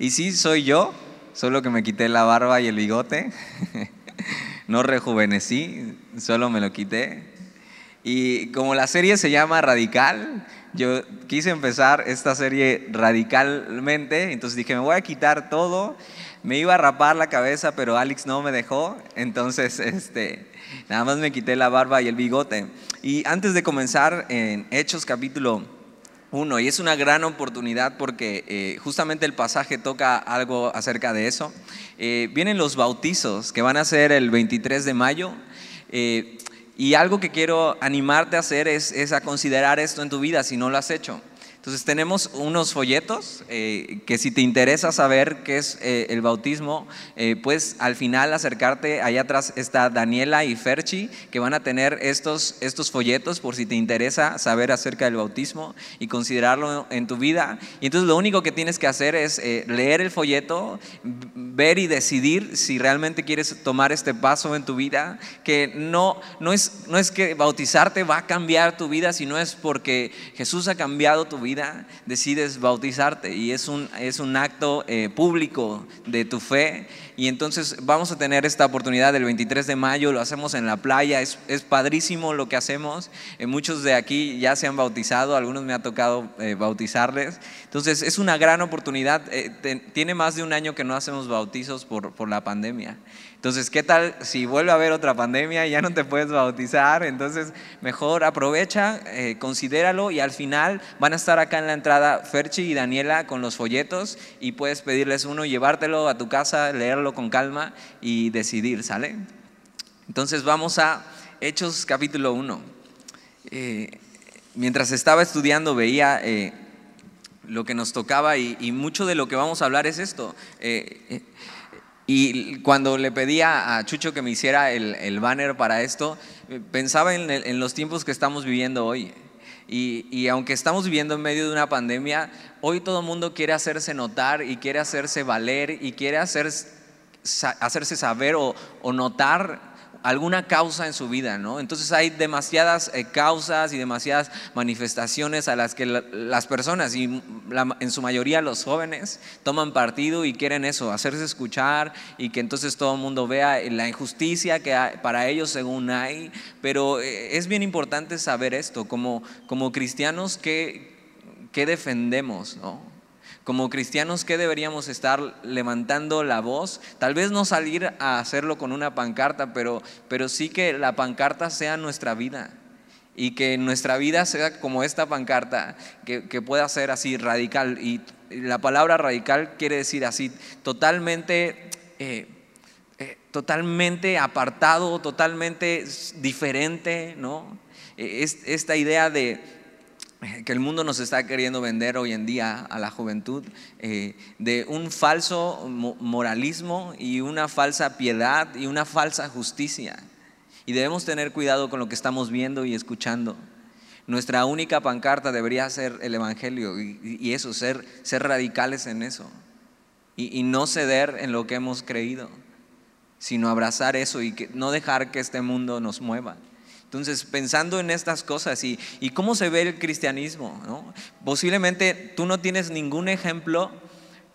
Y sí, soy yo, solo que me quité la barba y el bigote. no rejuvenecí, solo me lo quité. Y como la serie se llama Radical, yo quise empezar esta serie radicalmente, entonces dije, me voy a quitar todo. Me iba a rapar la cabeza, pero Alex no me dejó, entonces este, nada más me quité la barba y el bigote. Y antes de comenzar en Hechos capítulo uno, y es una gran oportunidad porque eh, justamente el pasaje toca algo acerca de eso. Eh, vienen los bautizos que van a ser el 23 de mayo. Eh, y algo que quiero animarte a hacer es, es a considerar esto en tu vida si no lo has hecho. Entonces tenemos unos folletos eh, que si te interesa saber qué es eh, el bautismo, eh, pues al final acercarte, allá atrás está Daniela y Ferchi, que van a tener estos, estos folletos por si te interesa saber acerca del bautismo y considerarlo en tu vida. Y entonces lo único que tienes que hacer es leer el folleto, ver y decidir si realmente quieres tomar este paso en tu vida, que no, no, es, no es que bautizarte va a cambiar tu vida, sino es porque Jesús ha cambiado tu vida decides bautizarte y es un, es un acto eh, público de tu fe. Y entonces vamos a tener esta oportunidad el 23 de mayo, lo hacemos en la playa, es, es padrísimo lo que hacemos. Eh, muchos de aquí ya se han bautizado, algunos me ha tocado eh, bautizarles. Entonces es una gran oportunidad. tiene más de un año que no hacemos bautizos por, por la pandemia. Entonces, ¿qué tal si vuelve a haber otra pandemia y ya no te puedes bautizar? Entonces, mejor aprovecha, eh, considéralo y al final van a estar acá en la entrada Ferchi y Daniela con los folletos y puedes pedirles uno, llevártelo a tu casa, leerlo con calma y decidir, ¿sale? Entonces, vamos a Hechos capítulo 1. Eh, mientras estaba estudiando veía... Eh, lo que nos tocaba y, mucho de lo que vamos a hablar es esto. Y cuando le pedía a Chucho que me hiciera el, banner para esto, pensaba en, los tiempos que estamos viviendo hoy. Y, aunque estamos viviendo en medio de una pandemia, hoy todo el mundo quiere hacerse notar y quiere hacerse valer y quiere hacerse saber o notar alguna causa en su vida, ¿no? Entonces hay demasiadas eh, causas y demasiadas manifestaciones a las que las personas, y en su mayoría los jóvenes, toman partido y quieren eso, hacerse escuchar y que entonces todo el mundo vea la injusticia que para ellos según hay, pero eh, es bien importante saber esto, como, como cristianos, ¿qué, qué defendemos, ¿no? Como cristianos, ¿qué deberíamos estar levantando la voz? Tal vez no salir a hacerlo con una pancarta, pero, pero sí que la pancarta sea nuestra vida y que nuestra vida sea como esta pancarta, que, pueda ser así radical. Y la palabra radical quiere decir así, totalmente, eh, eh, totalmente apartado, totalmente diferente, ¿no? Es, esta idea de que el mundo nos está queriendo vender hoy en día a la juventud, eh, de un falso moralismo y una falsa piedad y una falsa justicia. Y debemos tener cuidado con lo que estamos viendo y escuchando. Nuestra única pancarta debería ser el Evangelio y, eso, ser, ser radicales en eso. Y, no ceder en lo que hemos creído, sino abrazar eso y no dejar que este mundo nos mueva. Entonces, pensando en estas cosas y, cómo se ve el cristianismo, posiblemente tú no tienes ningún ejemplo,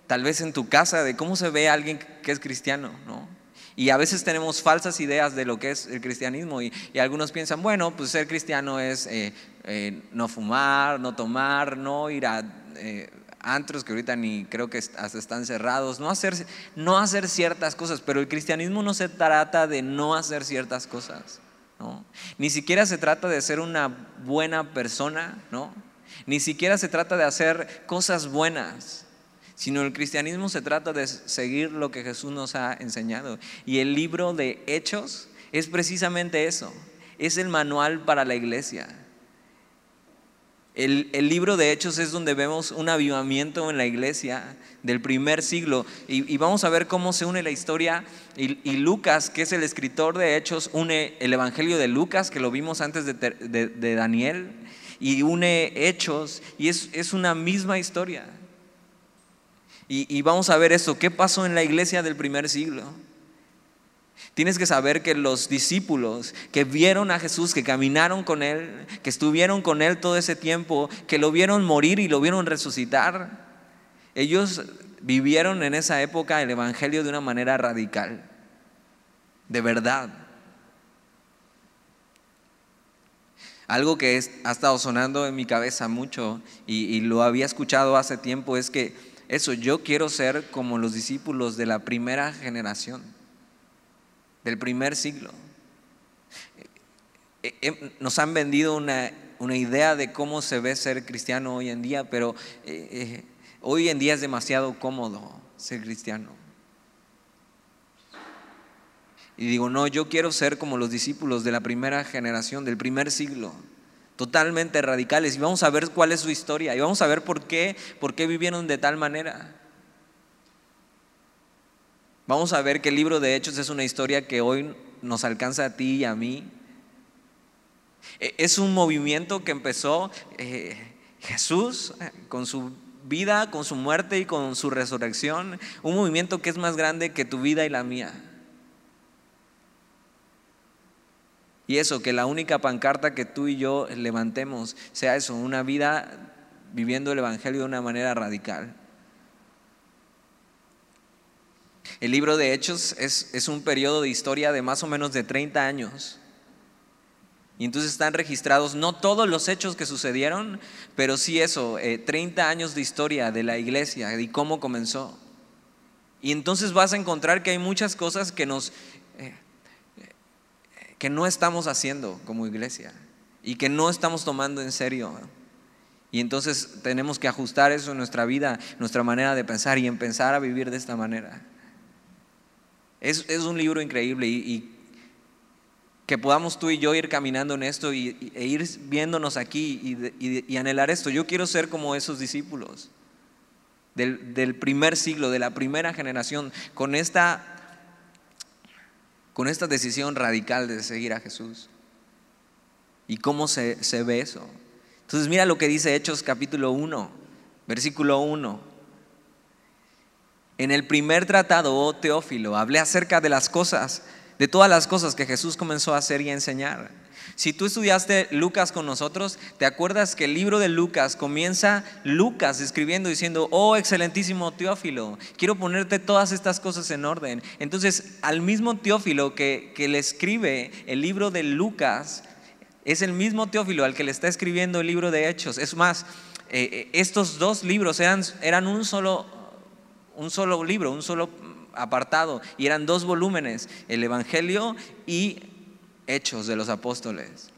tal vez en tu casa, de cómo se ve alguien que es cristiano. ¿no? Y a veces tenemos falsas ideas de lo que es el cristianismo y, algunos piensan, bueno, pues ser cristiano es eh, eh, no fumar, no tomar, no ir a... Eh, antros que ahorita ni creo que hasta están cerrados, no hacer, no hacer ciertas cosas, pero el cristianismo no se trata de no hacer ciertas cosas. Ni siquiera se trata de ser una buena persona, ¿no? Ni siquiera se trata de hacer cosas buenas, sino el cristianismo se trata de seguir lo que Jesús nos ha enseñado. Y el libro de Hechos es precisamente eso, es el manual para la iglesia. El, libro de Hechos es donde vemos un avivamiento en la iglesia del primer siglo y, vamos a ver cómo se une la historia y, Lucas, que es el escritor de Hechos, une el Evangelio de Lucas, que lo vimos antes de, Daniel, y une Hechos y es, es una misma historia. y vamos a ver eso, qué pasó en la iglesia del primer siglo. Tienes que saber que los discípulos que vieron a Jesús, que caminaron con Él, que estuvieron con Él todo ese tiempo, que lo vieron morir y lo vieron resucitar, ellos vivieron en esa época el Evangelio de una manera radical, de verdad. Algo que ha estado sonando en mi cabeza mucho y, y lo había escuchado hace tiempo es que eso, yo quiero ser como los discípulos de la primera generación, del primer siglo. Eh, eh, nos han vendido una, idea de cómo se ve ser cristiano hoy en día, pero eh, hoy en día es demasiado cómodo ser cristiano. Y digo, no, yo quiero ser como los discípulos de la primera generación, del primer siglo, totalmente radicales. Y vamos a ver cuál es su historia y vamos a ver por qué, por qué vivieron de tal manera. Vamos a ver que el libro de Hechos es una historia que hoy nos alcanza a ti y a mí e, es un movimiento que empezó eh, Jesús eh, con su vida, con su muerte y con su resurrección. Un movimiento que es más grande que tu vida y la mía. Y eso, que la única pancarta que tú y yo levantemos sea eso, una vida viviendo el Evangelio de una manera radical. El libro de Hechos es, un periodo de historia de más o menos de 30 años. Y entonces están registrados no todos los hechos que sucedieron, pero sí eso, 30 eh, años de historia de la iglesia y cómo comenzó. Y entonces vas a encontrar que hay muchas cosas que nos eh, que no estamos haciendo como iglesia y que no estamos tomando en serio. Y entonces tenemos que ajustar eso en nuestra vida, nuestra manera de pensar y empezar a vivir de esta manera. Es, un libro increíble y que podamos tú y yo ir caminando en esto y, e ir viéndonos aquí y, anhelar esto. Yo quiero ser como esos discípulos del, primer siglo, de la primera generación, con esta, con esta decisión radical de seguir a Jesús. ¿Y cómo se, se ve eso? Entonces mira lo que dice Hechos capítulo 1, versículo 1. En el primer tratado, oh Teófilo, hablé acerca de las cosas de todas las cosas que Jesús comenzó a hacer y a enseñar. Si tú estudiaste Lucas con nosotros, te acuerdas que el libro de Lucas comienza Lucas escribiendo diciendo, oh excelentísimo Teófilo, quiero ponerte todas estas cosas en orden. Entonces, al mismo Teófilo que, le escribe el libro de Lucas, es el mismo Teófilo al que le está escribiendo el libro de Hechos. Es más, eh, eh, estos dos libros eran, eran un, solo, un solo libro, un solo apartado y eran dos volúmenes, el Evangelio y Hechos de los Apóstoles.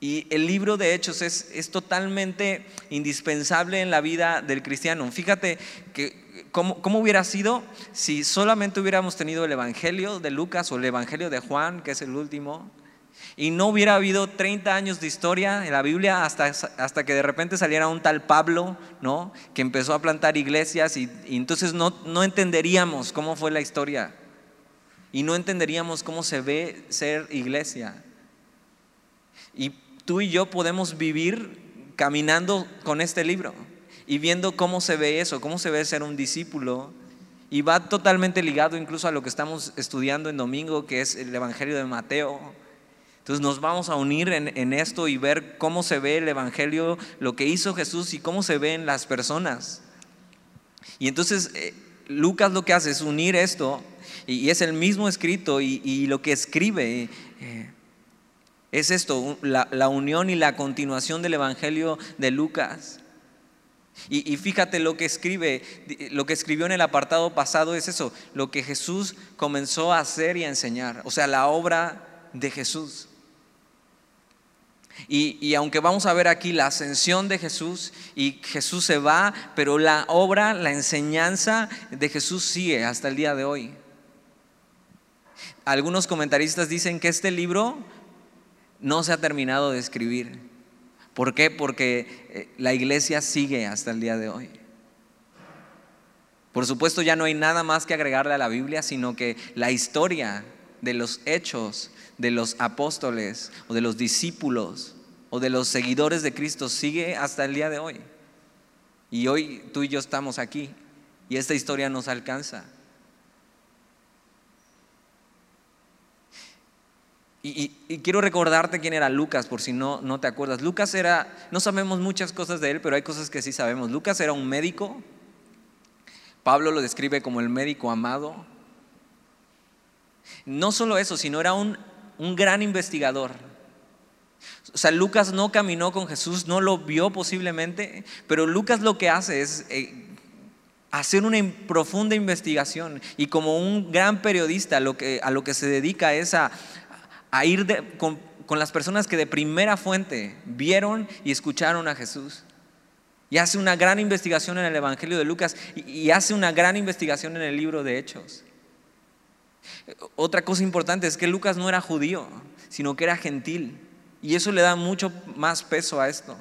Y el libro de Hechos es, es totalmente indispensable en la vida del cristiano. Fíjate que cómo, cómo hubiera sido si solamente hubiéramos tenido el Evangelio de Lucas o el Evangelio de Juan, que es el último, y no hubiera habido 30 años de historia en la Biblia hasta, hasta que de repente saliera un tal Pablo, ¿no? Que empezó a plantar iglesias y, entonces no, no entenderíamos cómo fue la historia. Y no entenderíamos cómo se ve ser iglesia. Y tú y yo podemos vivir caminando con este libro y viendo cómo se ve eso, cómo se ve ser un discípulo. Y va totalmente ligado incluso a lo que estamos estudiando en domingo, que es el Evangelio de Mateo entonces nos vamos a unir en, esto y ver cómo se ve el Evangelio, lo que hizo Jesús y cómo se ven las personas. Y entonces eh, Lucas lo que hace es unir esto y, es el mismo escrito y, lo que escribe eh, es esto, la, la, unión y la continuación del Evangelio de Lucas. Y, y, fíjate lo que escribe, lo que escribió en el apartado pasado es eso, lo que Jesús comenzó a hacer y a enseñar, o sea, la obra de Jesús. Y, aunque vamos a ver aquí la ascensión de Jesús y Jesús se va, pero la obra, la enseñanza de Jesús sigue hasta el día de hoy. Algunos comentaristas dicen que este libro no se ha terminado de escribir. ¿Por qué? Porque eh, la iglesia sigue hasta el día de hoy. Por supuesto ya no hay nada más que agregarle a la Biblia, sino que la historia de los hechos de los apóstoles o de los discípulos o de los seguidores de Cristo sigue hasta el día de hoy. Y hoy tú y yo estamos aquí y esta historia nos alcanza. Y, quiero recordarte quién era Lucas, por si no, no te acuerdas. Lucas era, no sabemos muchas cosas de él, pero hay cosas que sí sabemos. Lucas era un médico, Pablo lo describe como el médico amado. No solo eso, sino era un, un gran investigador. O sea, Lucas no caminó con Jesús, no lo vio posiblemente, pero Lucas lo que hace es eh, hacer una profunda investigación y como un gran periodista lo que, a lo que se dedica es a, ir con, las personas que de primera fuente vieron y escucharon a Jesús. Y hace una gran investigación en el Evangelio de Lucas y hace una gran investigación en el libro de Hechos. Otra cosa importante es que Lucas no era judío, sino que era gentil. Y eso le da mucho más peso a esto.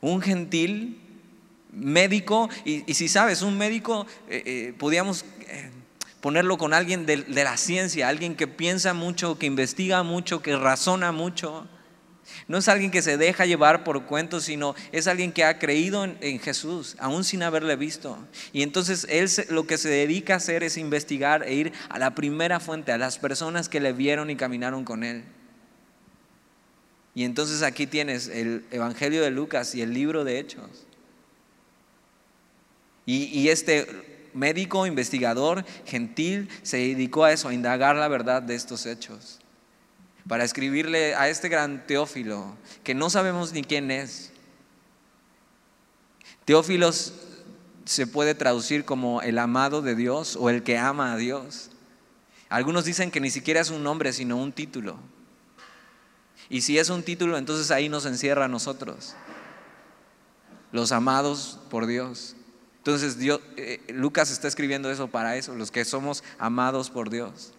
Un gentil médico, y, si sabes, un médico, eh, eh, podíamos eh, ponerlo con alguien de, de la ciencia, alguien que piensa mucho, que investiga mucho, que razona mucho. No es alguien que se deja llevar por cuentos, sino es alguien que ha creído en, Jesús, aún sin haberle visto. Y entonces él lo que se dedica a hacer es investigar e ir a la primera fuente, a las personas que le vieron y caminaron con él. Y entonces aquí tienes el Evangelio de Lucas y el libro de Hechos. Y, este médico, investigador, gentil, se dedicó a eso, a indagar la verdad de estos hechos. Para escribirle a este gran Teófilo, que no sabemos ni quién es. Teófilo se puede traducir como el amado de Dios o el que ama a Dios. Algunos dicen que ni siquiera es un nombre, sino un título. Y si es un título, entonces ahí nos encierra a nosotros, los amados por Dios. Entonces Dios, eh, Lucas está escribiendo eso para eso, los que somos amados por Dios,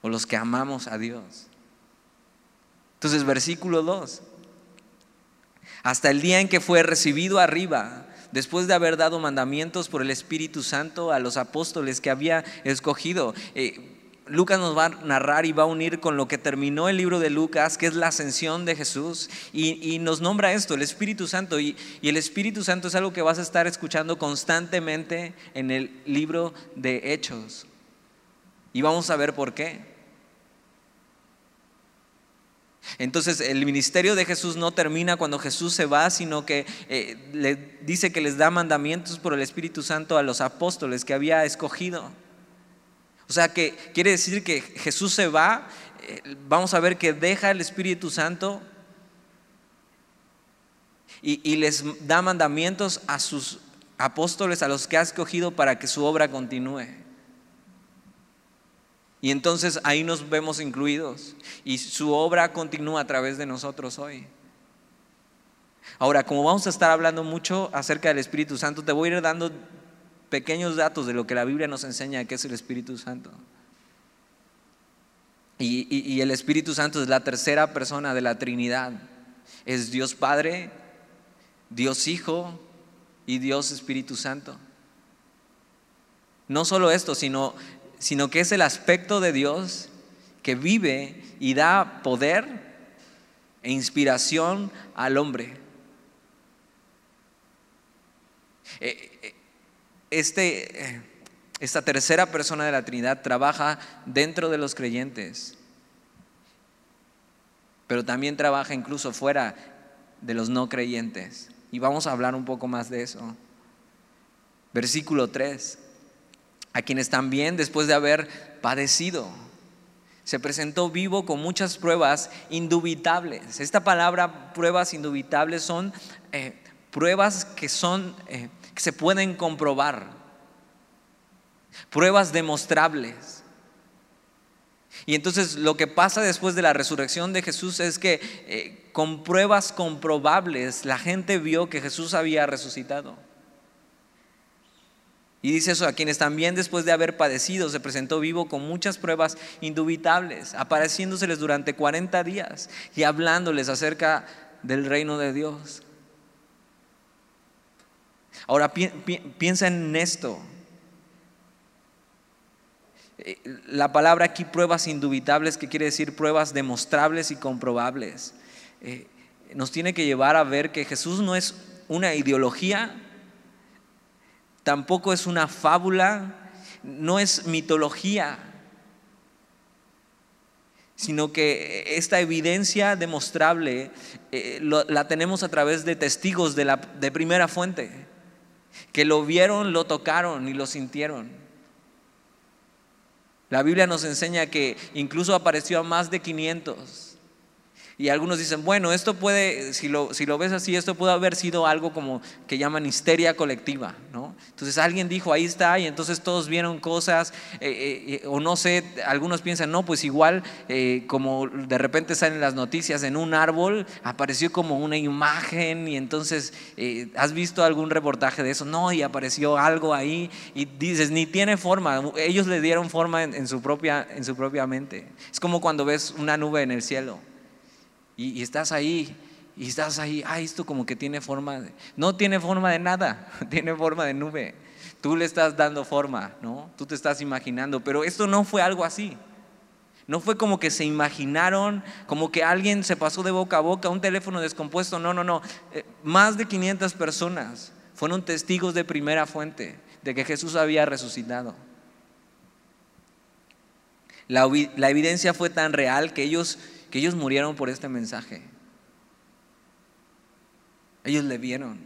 o los que amamos a Dios. Entonces, versículo 2, hasta el día en que fue recibido arriba, después de haber dado mandamientos por el Espíritu Santo a los apóstoles que había escogido. Eh, Lucas nos va a narrar y va a unir con lo que terminó el libro de Lucas, que es la ascensión de Jesús, y, nos nombra esto, el Espíritu Santo. Y, y, el Espíritu Santo es algo que vas a estar escuchando constantemente en el libro de Hechos. Y vamos a ver por qué. Entonces el ministerio de Jesús no termina cuando Jesús se va, sino que eh, le dice que les da mandamientos por el Espíritu Santo a los apóstoles que había escogido. O sea que quiere decir que Jesús se va, eh, vamos a ver que deja el Espíritu Santo y, les da mandamientos a sus apóstoles, a los que ha escogido para que su obra continúe. Y entonces ahí nos vemos incluidos y su obra continúa a través de nosotros hoy. Ahora, como vamos a estar hablando mucho acerca del Espíritu Santo, te voy a ir dando pequeños datos de lo que la Biblia nos enseña que es el Espíritu Santo. Y, el Espíritu Santo es la tercera persona de la Trinidad. Es Dios Padre, Dios Hijo y Dios Espíritu Santo. No solo esto, sino, sino que es el aspecto de Dios que vive y da poder e inspiración al hombre. Eh, eh, este, eh, esta tercera persona de la Trinidad trabaja dentro de los creyentes, pero también trabaja incluso fuera de los no creyentes. Y vamos a hablar un poco más de eso. Versículo 3. A quienes también, después de haber padecido, se presentó vivo con muchas pruebas indubitables. Esta palabra pruebas indubitables son eh, pruebas que son eh, que se pueden comprobar, pruebas demostrables. Y entonces lo que pasa después de la resurrección de Jesús es que eh, con pruebas comprobables la gente vio que Jesús había resucitado. Y dice eso, a quienes también después de haber padecido se presentó vivo con muchas pruebas indubitables, apareciéndoseles durante 40 días y hablándoles acerca del reino de Dios. Ahora piensa en esto. Eh, la palabra aquí pruebas indubitables, que quiere decir pruebas demostrables y comprobables, eh, nos tiene que llevar a ver que Jesús no es una ideología, tampoco es una fábula, no es mitología, sino que esta evidencia demostrable eh, la tenemos a través de testigos de, de primera fuente. que lo vieron, lo tocaron y lo sintieron. La Biblia nos enseña que incluso apareció a más de 500. Y algunos dicen, bueno, esto puede, si lo, si lo ves así, esto puede haber sido algo como que llaman histeria colectiva, ¿no? Entonces alguien dijo, ahí está, y entonces todos vieron cosas, eh, eh, eh, o no sé, algunos piensan, no, pues igual como de repente salen las noticias en un árbol, apareció como una imagen, y entonces, ¿has visto algún reportaje de eso? No, y apareció algo ahí, y dices, ni tiene forma, ellos le dieron forma en, su, propia, en su propia mente. Es como cuando ves una nube en el cielo y, estás ahí y estás ahí, ah, esto como que tiene forma, de, no tiene forma de nada, tiene forma de nube. Tú le estás dando forma, ¿no? Tú te estás imaginando, pero esto no fue algo así. No fue como que se imaginaron, como que alguien se pasó de boca a boca, un teléfono descompuesto, no, no, no. Eh, más de 500 personas fueron testigos de primera fuente de que Jesús había resucitado. La, la evidencia fue tan real que ellos que ellos murieron por este mensaje. Ellos le vieron.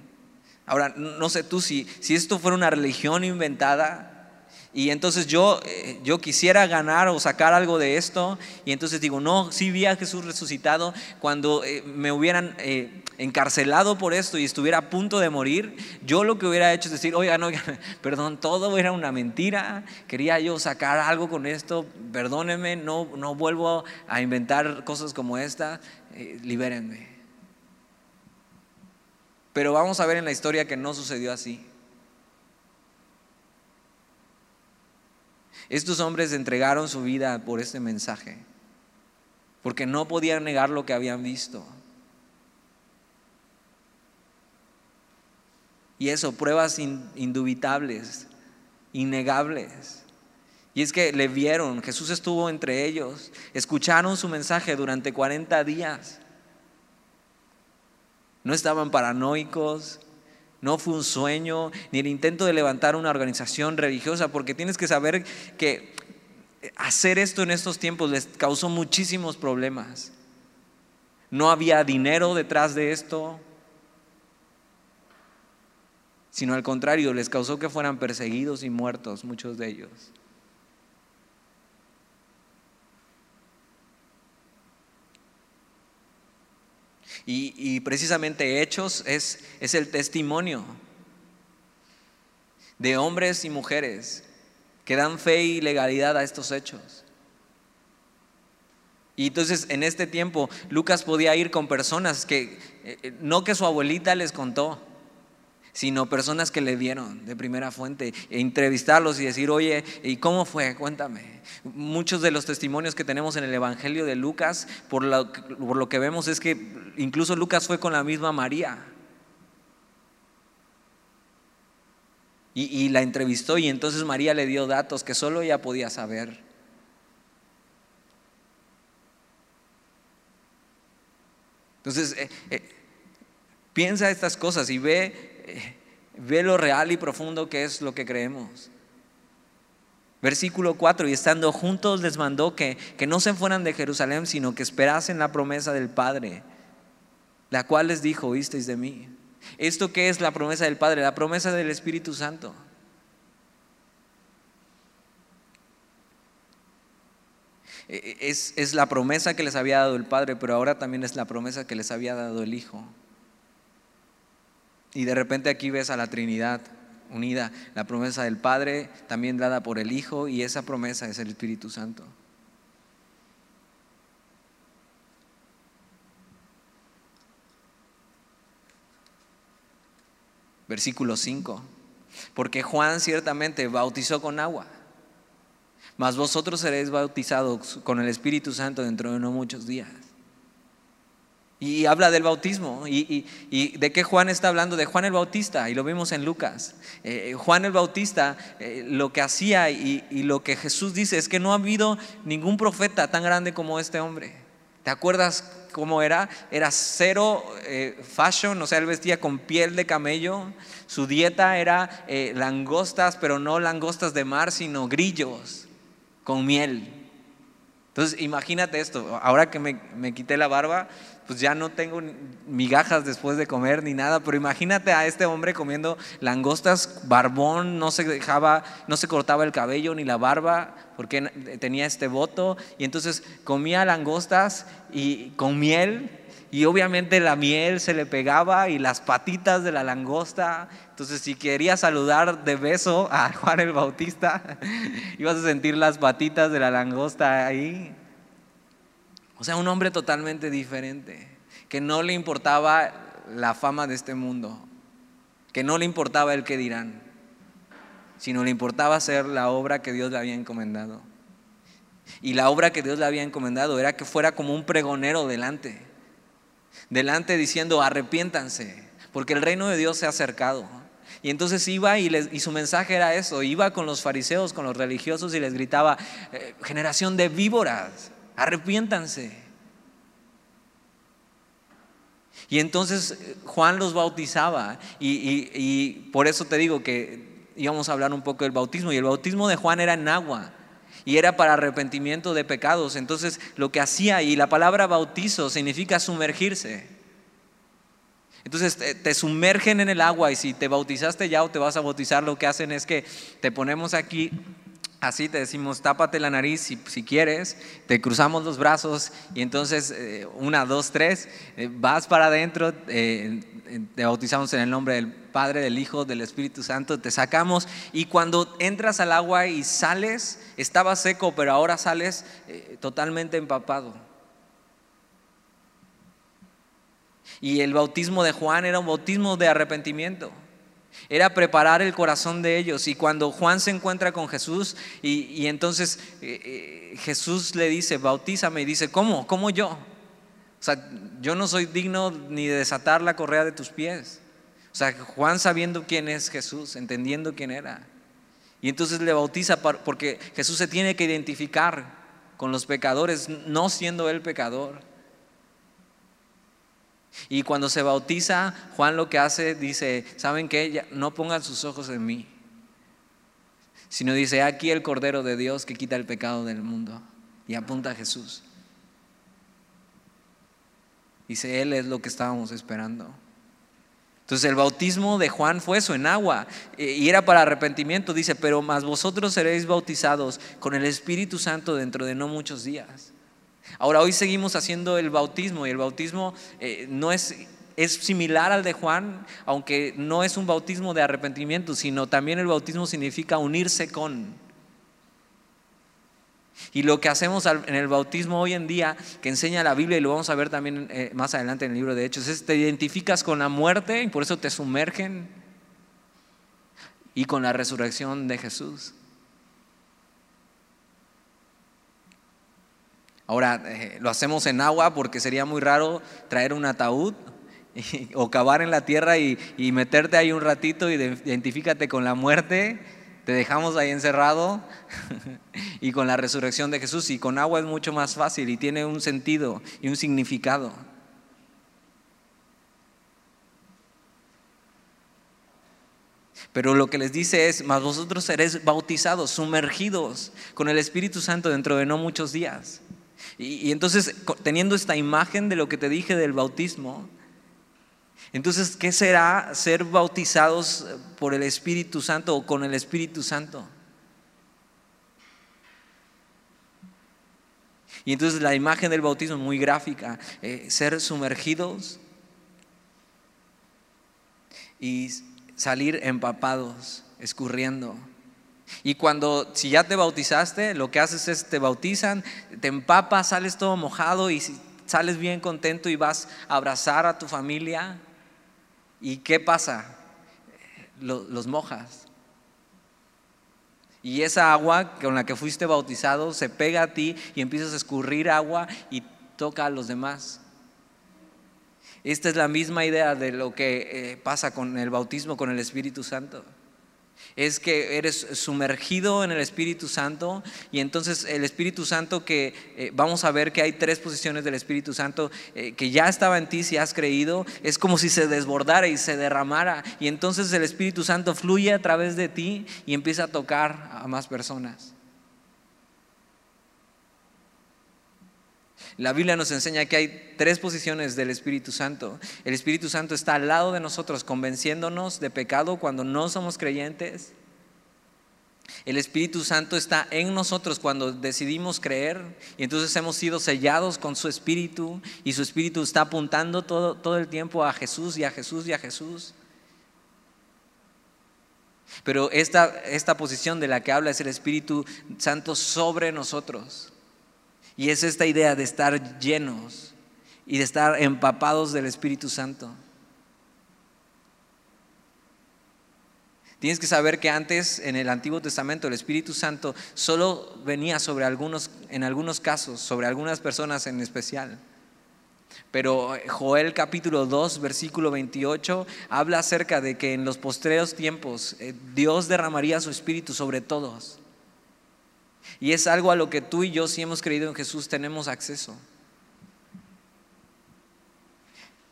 Ahora, no sé tú si, si esto fuera una religión inventada, y entonces yo, eh, yo quisiera ganar o sacar algo de esto. Y entonces digo, no, sí vi a Jesús resucitado. Cuando eh, me hubieran eh, encarcelado por esto y estuviera a punto de morir, yo lo que hubiera hecho es decir, oiga, no, perdón, todo era una mentira. Quería yo sacar algo con esto. Perdónenme, no, no vuelvo a inventar cosas como esta. libérenme. Pero vamos a ver en la historia que no sucedió así. Estos hombres entregaron su vida por este mensaje, porque no podían negar lo que habían visto. Y eso, pruebas indubitables, innegables. Y es que le vieron, Jesús estuvo entre ellos, escucharon su mensaje durante 40 días. No estaban paranoicos, no fue un sueño, ni el intento de levantar una organización religiosa, porque tienes que saber que hacer esto en estos tiempos les causó muchísimos problemas. No había dinero detrás de esto, sino al contrario, les causó que fueran perseguidos y muertos muchos de ellos. Y, precisamente Hechos es, es el testimonio de hombres y mujeres que dan fe y legalidad a estos hechos. Y entonces en este tiempo Lucas podía ir con personas que, eh, no que su abuelita les contó, sino personas que le vieron de primera fuente, e entrevistarlos y decir, oye, ¿y cómo fue? Cuéntame. Muchos de los testimonios que tenemos en el Evangelio de Lucas, por lo, por lo que vemos es que incluso Lucas fue con la misma María. Y, y, la entrevistó y entonces María le dio datos que solo ella podía saber. Entonces, eh, eh, piensa estas cosas y ve ve lo real y profundo que es lo que creemos. Versículo 4, y estando juntos les mandó que, que no se fueran de Jerusalén, sino que esperasen la promesa del Padre, la cual les dijo, oísteis de mí. ¿Esto qué es la promesa del Padre? La promesa del Espíritu Santo. E, e, es, es la promesa que les había dado el Padre, pero ahora también es la promesa que les había dado el Hijo. Y de repente aquí ves a la Trinidad unida, la promesa del Padre también dada por el Hijo y esa promesa es el Espíritu Santo. Versículo 5. Porque Juan ciertamente bautizó con agua, mas vosotros seréis bautizados con el Espíritu Santo dentro de no muchos días. Y habla del bautismo. ¿Y, de qué Juan está hablando? De Juan el Bautista, y lo vimos en Lucas. Eh, Juan el Bautista eh, lo que hacía y, lo que Jesús dice es que no ha habido ningún profeta tan grande como este hombre. ¿Te acuerdas cómo era? Era cero eh, fashion, o sea, él vestía con piel de camello. Su dieta era langostas, pero no langostas de mar, sino grillos con miel. Entonces, imagínate esto, ahora que me, me, quité la barba, pues ya no tengo migajas después de comer ni nada, pero imagínate a este hombre comiendo langostas, barbón, no se dejaba, no se cortaba el cabello ni la barba, porque tenía este voto, y entonces comía langostas y con miel, y obviamente la miel se le pegaba y las patitas de la langosta. Entonces, si quería saludar de beso a Juan el Bautista, ibas a sentir las patitas de la langosta ahí. O sea, un hombre totalmente diferente, que no le importaba la fama de este mundo, que no le importaba el que dirán, sino le importaba hacer la obra que Dios le había encomendado. Y la obra que Dios le había encomendado era que fuera como un pregonero delante delante diciendo, arrepiéntanse, porque el reino de Dios se ha acercado. Y entonces iba y, y, su mensaje era eso, iba con los fariseos, con los religiosos y les gritaba, eh, generación de víboras, arrepiéntanse. Y entonces eh, Juan los bautizaba y, y por eso te digo que íbamos a hablar un poco del bautismo y el bautismo de Juan era en agua y era para arrepentimiento de pecados. Entonces lo que hacía, y la palabra bautizo significa sumergirse. Entonces te, sumergen en el agua y si te bautizaste ya o te vas a bautizar, lo que hacen es que te ponemos aquí Así te decimos, tápate la nariz si, quieres, te cruzamos los brazos y entonces, eh, una, dos, tres, eh, vas para adentro, eh, te bautizamos en el nombre del Padre, del Hijo, del Espíritu Santo, te sacamos y cuando entras al agua y sales, estaba seco, pero ahora sales totalmente empapado. Y el bautismo de Juan era un bautismo de arrepentimiento era preparar el corazón de ellos. Y cuando Juan se encuentra con Jesús y, entonces eh, eh, Jesús le dice, bautízame, y dice, ¿cómo? ¿Cómo yo? O sea, yo no soy digno ni de desatar la correa de tus pies. O sea, Juan sabiendo quién es Jesús, entendiendo quién era. Y entonces le bautiza porque Jesús se tiene que identificar con los pecadores, no siendo él pecador. Y cuando se bautiza, Juan lo que hace, dice, ¿saben qué? No pongan sus ojos en mí, sino dice, aquí el Cordero de Dios que quita el pecado del mundo. Y apunta a Jesús. Dice, Él es lo que estábamos esperando. Entonces el bautismo de Juan fue eso, en agua, e, y era para arrepentimiento, dice, pero más vosotros seréis bautizados con el Espíritu Santo dentro de no muchos días. Ahora hoy seguimos haciendo el bautismo y el bautismo eh, no es, es similar al de Juan, aunque no es un bautismo de arrepentimiento, sino también el bautismo significa unirse con. Y lo que hacemos en el bautismo hoy en día, que enseña la Biblia, y lo vamos a ver también eh, más adelante en el libro de Hechos, es te identificas con la muerte y por eso te sumergen y con la resurrección de Jesús. Ahora, eh, lo hacemos en agua porque sería muy raro traer un ataúd o cavar en la tierra y, meterte ahí un ratito y identifícate con la muerte, te dejamos ahí encerrado y con la resurrección de Jesús. Y con agua es mucho más fácil y tiene un sentido y un significado. Pero lo que les dice es, más vosotros seréis bautizados, sumergidos con el Espíritu Santo dentro de no muchos días. Y, entonces, teniendo esta imagen de lo que te dije del bautismo, entonces, ¿qué será ser bautizados por el Espíritu Santo o con el Espíritu Santo? Y entonces la imagen del bautismo es muy gráfica, eh, ser sumergidos y salir empapados, escurriendo. Y cuando, si ya te bautizaste, lo que haces es te bautizan, te empapas, sales todo mojado y sales bien contento y vas a abrazar a tu familia. ¿Y qué pasa? Los, mojas. Y esa agua con la que fuiste bautizado se pega a ti y empiezas a escurrir agua y toca a los demás. Esta es la misma idea de lo que eh, pasa con el bautismo con el Espíritu Santo es que eres sumergido en el Espíritu Santo y entonces el Espíritu Santo que eh, vamos a ver que hay tres posiciones del Espíritu Santo eh, que ya estaba en ti si has creído, es como si se desbordara y se derramara y entonces el Espíritu Santo fluye a través de ti y empieza a tocar a más personas. La Biblia nos enseña que hay tres posiciones del Espíritu Santo. El Espíritu Santo está al lado de nosotros convenciéndonos de pecado cuando no somos creyentes. El Espíritu Santo está en nosotros cuando decidimos creer y entonces hemos sido sellados con su Espíritu y su Espíritu está apuntando todo, todo el tiempo a Jesús y a Jesús y a Jesús. Pero esta, esta posición de la que habla es el Espíritu Santo sobre nosotros. Y es esta idea de estar llenos y de estar empapados del Espíritu Santo. Tienes que saber que antes en el Antiguo Testamento el Espíritu Santo solo venía sobre algunos, en algunos casos, sobre algunas personas en especial. Pero Joel capítulo 2, versículo 28, habla acerca de que en los postreros tiempos eh, Dios derramaría su espíritu sobre todos. Y es algo a lo que tú y yo, si hemos creído en Jesús, tenemos acceso.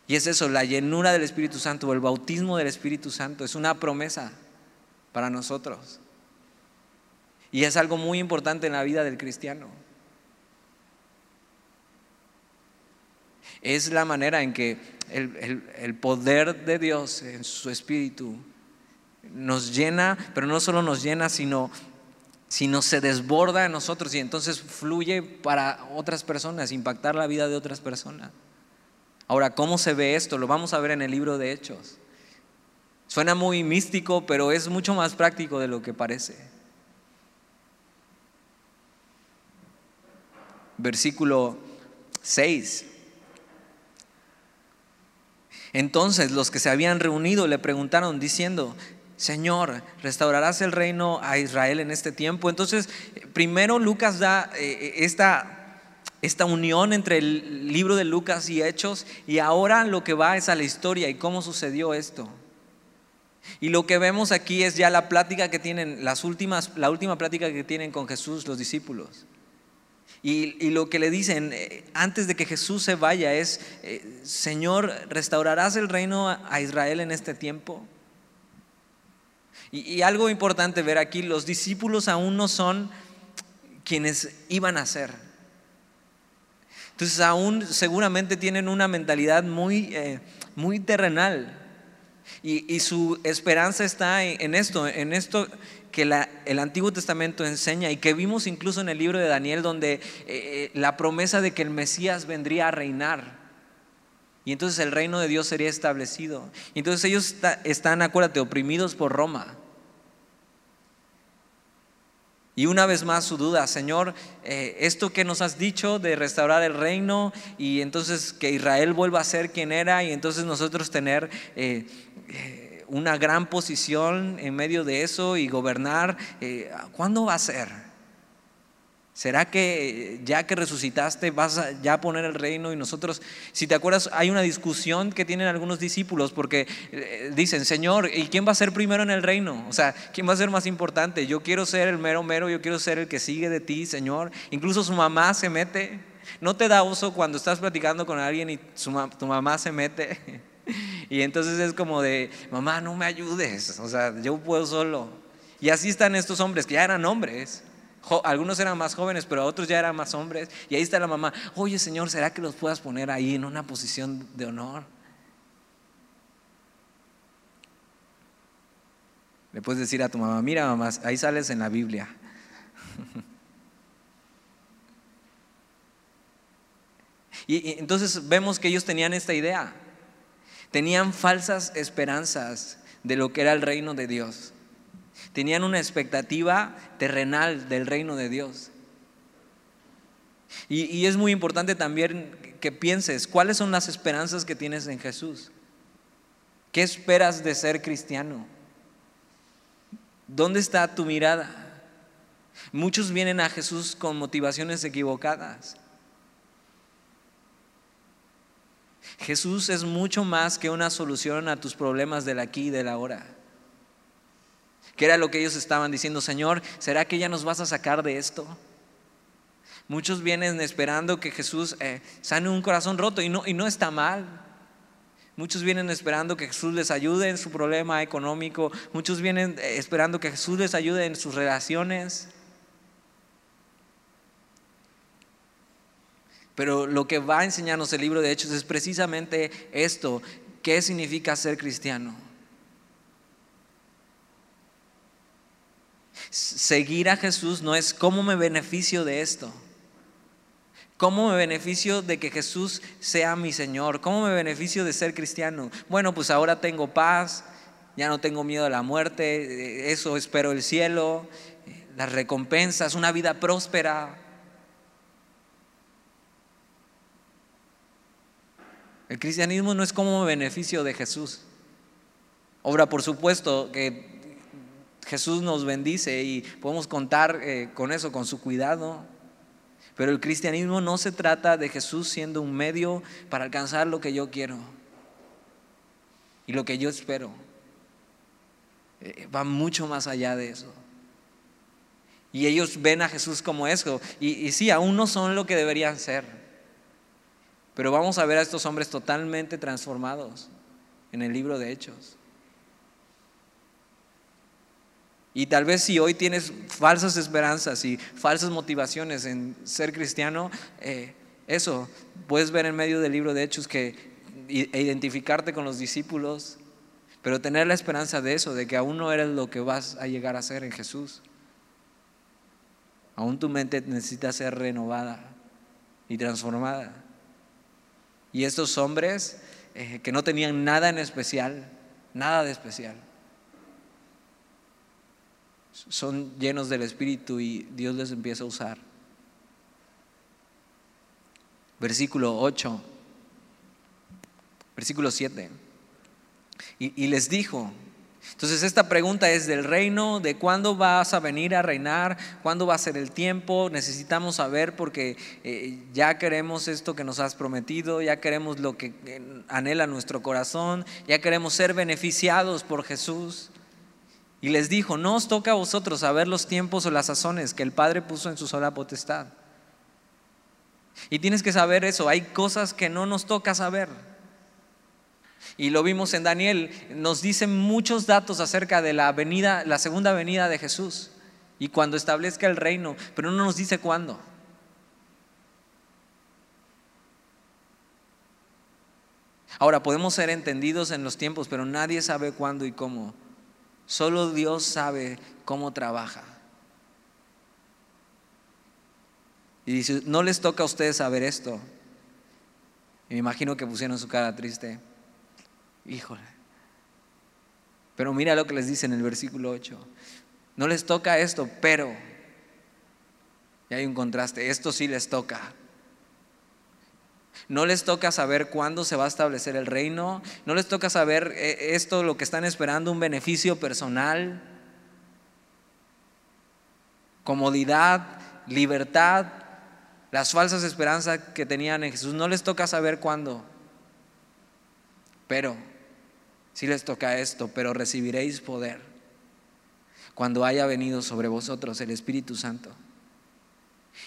Y es eso, la llenura del Espíritu Santo o el bautismo del Espíritu Santo es una promesa para nosotros. Y es algo muy importante en la vida del cristiano. Es la manera en que el, poder de Dios en su espíritu nos llena, pero no solo nos llena, sino, sino se desborda en nosotros y entonces fluye para otras personas, impactar la vida de otras personas. Ahora, ¿cómo se ve esto? Lo vamos a ver en el libro de Hechos. Suena muy místico, pero es mucho más práctico de lo que parece. Versículo 6. Entonces los que se habían reunido le preguntaron diciendo, Señor, ¿restaurarás el reino a Israel en este tiempo? Entonces, primero Lucas da eh, esta, esta unión entre el libro de Lucas y Hechos y ahora lo que va es a la historia y cómo sucedió esto. Y lo que vemos aquí es ya la plática que tienen, las últimas, la última plática que tienen con Jesús los discípulos. Y, lo que le dicen eh, antes de que Jesús se vaya es, eh, Señor, ¿restaurarás el reino a Israel en este tiempo? Y, algo importante ver aquí, los discípulos aún no son quienes iban a ser. Entonces aún seguramente tienen una mentalidad muy, eh, muy terrenal. Y, su esperanza está en, esto, en esto que el Antiguo Testamento enseña y que vimos incluso en el libro de Daniel, donde eh, eh, la promesa de que el Mesías vendría a reinar. Y entonces el reino de Dios sería establecido. Y entonces ellos están, acuérdate, oprimidos por Roma. Y una vez más su duda, Señor, eh, esto que nos has dicho de restaurar el reino y entonces que Israel vuelva a ser quien era y entonces nosotros tener eh, una gran posición en medio de eso y gobernar, eh, ¿cuándo va a ser? ¿Será que ya que resucitaste vas a poner el reino y nosotros, si te acuerdas, hay una discusión que tienen algunos discípulos porque eh, dicen, Señor, ¿y quién va a ser primero en el reino? O sea, ¿quién va a ser más importante? Yo quiero ser el mero mero, yo quiero ser el que sigue de ti, Señor. Incluso su mamá se mete. ¿No te da uso cuando estás platicando con alguien y tu mamá se mete? Y entonces es como de, mamá, no me ayudes, o sea, yo puedo solo. Y así están estos hombres, que ya eran hombres. Algunos eran más jóvenes, pero otros ya eran más hombres. Y ahí está la mamá, oye Señor, ¿será que los puedas poner ahí en una posición de honor? Le puedes decir a tu mamá, mira mamá, ahí sales en la Biblia. y entonces vemos que ellos tenían esta idea. Tenían falsas esperanzas de lo que era el reino de Dios. Tenían una expectativa terrenal del reino de Dios. Y, es muy importante también que pienses cuáles son las esperanzas que tienes en Jesús. ¿Qué esperas de ser cristiano? ¿Dónde está tu mirada? Muchos vienen a Jesús con motivaciones equivocadas. Jesús es mucho más que una solución a tus problemas del aquí y del ahora. Que era lo que ellos estaban diciendo, Señor, ¿será que ya nos vas a sacar de esto? Muchos vienen esperando que Jesús eh, sane un corazón roto y no, y no está mal. Muchos vienen esperando que Jesús les ayude en su problema económico. Muchos vienen eh, esperando que Jesús les ayude en sus relaciones. Pero lo que va a enseñarnos el libro de Hechos es precisamente esto, qué significa ser cristiano. Seguir a Jesús no es cómo me beneficio de esto. ¿Cómo me beneficio de que Jesús sea mi Señor? ¿Cómo me beneficio de ser cristiano? Bueno, pues ahora tengo paz, ya no tengo miedo a la muerte, eso espero el cielo, las recompensas, una vida próspera. El cristianismo no es como beneficio de Jesús. Obra, por supuesto, que Jesús nos bendice y podemos contar eh, con eso, con su cuidado. Pero el cristianismo no se trata de Jesús siendo un medio para alcanzar lo que yo quiero y lo que yo espero. Eh, va mucho más allá de eso. Y ellos ven a Jesús como eso. Y, y sí, aún no son lo que deberían ser. Pero vamos a ver a estos hombres totalmente transformados en el libro de Hechos. Y tal vez si hoy tienes falsas esperanzas y falsas motivaciones en ser cristiano, eh, eso puedes ver en medio del libro de Hechos que e identificarte con los discípulos, pero tener la esperanza de eso, de que aún no eres lo que vas a llegar a ser en Jesús. Aún tu mente necesita ser renovada y transformada. Y estos hombres eh, que no tenían nada en especial, nada de especial, son llenos del Espíritu y Dios les empieza a usar. Versículo 8, versículo 7. Y, les dijo, entonces esta pregunta es del reino, de cuándo vas a venir a reinar, cuándo va a ser el tiempo, necesitamos saber porque eh, ya queremos esto que nos has prometido, ya queremos lo que eh, anhela nuestro corazón, ya queremos ser beneficiados por Jesús. Y les dijo, no os toca a vosotros saber los tiempos o las sazones que el Padre puso en su sola potestad. Y tienes que saber eso, hay cosas que no nos toca saber. Y lo vimos en Daniel, nos dice muchos datos acerca de la venida, la segunda venida de Jesús y cuando establezca el reino, pero no nos dice cuándo. Ahora, podemos ser entendidos en los tiempos, pero nadie sabe cuándo y cómo. Solo Dios sabe cómo trabaja. Y dice, no les toca a ustedes saber esto. Y me imagino que pusieron su cara triste. Híjole. Pero mira lo que les dice en el versículo 8. No les toca esto, pero, y hay un contraste, esto sí les toca. No les toca saber cuándo se va a establecer el reino, no les toca saber eh, esto, lo que están esperando, un beneficio personal, comodidad, libertad, las falsas esperanzas que tenían en Jesús, no les toca saber cuándo, pero si les toca esto, pero recibiréis poder cuando haya venido sobre vosotros el Espíritu Santo.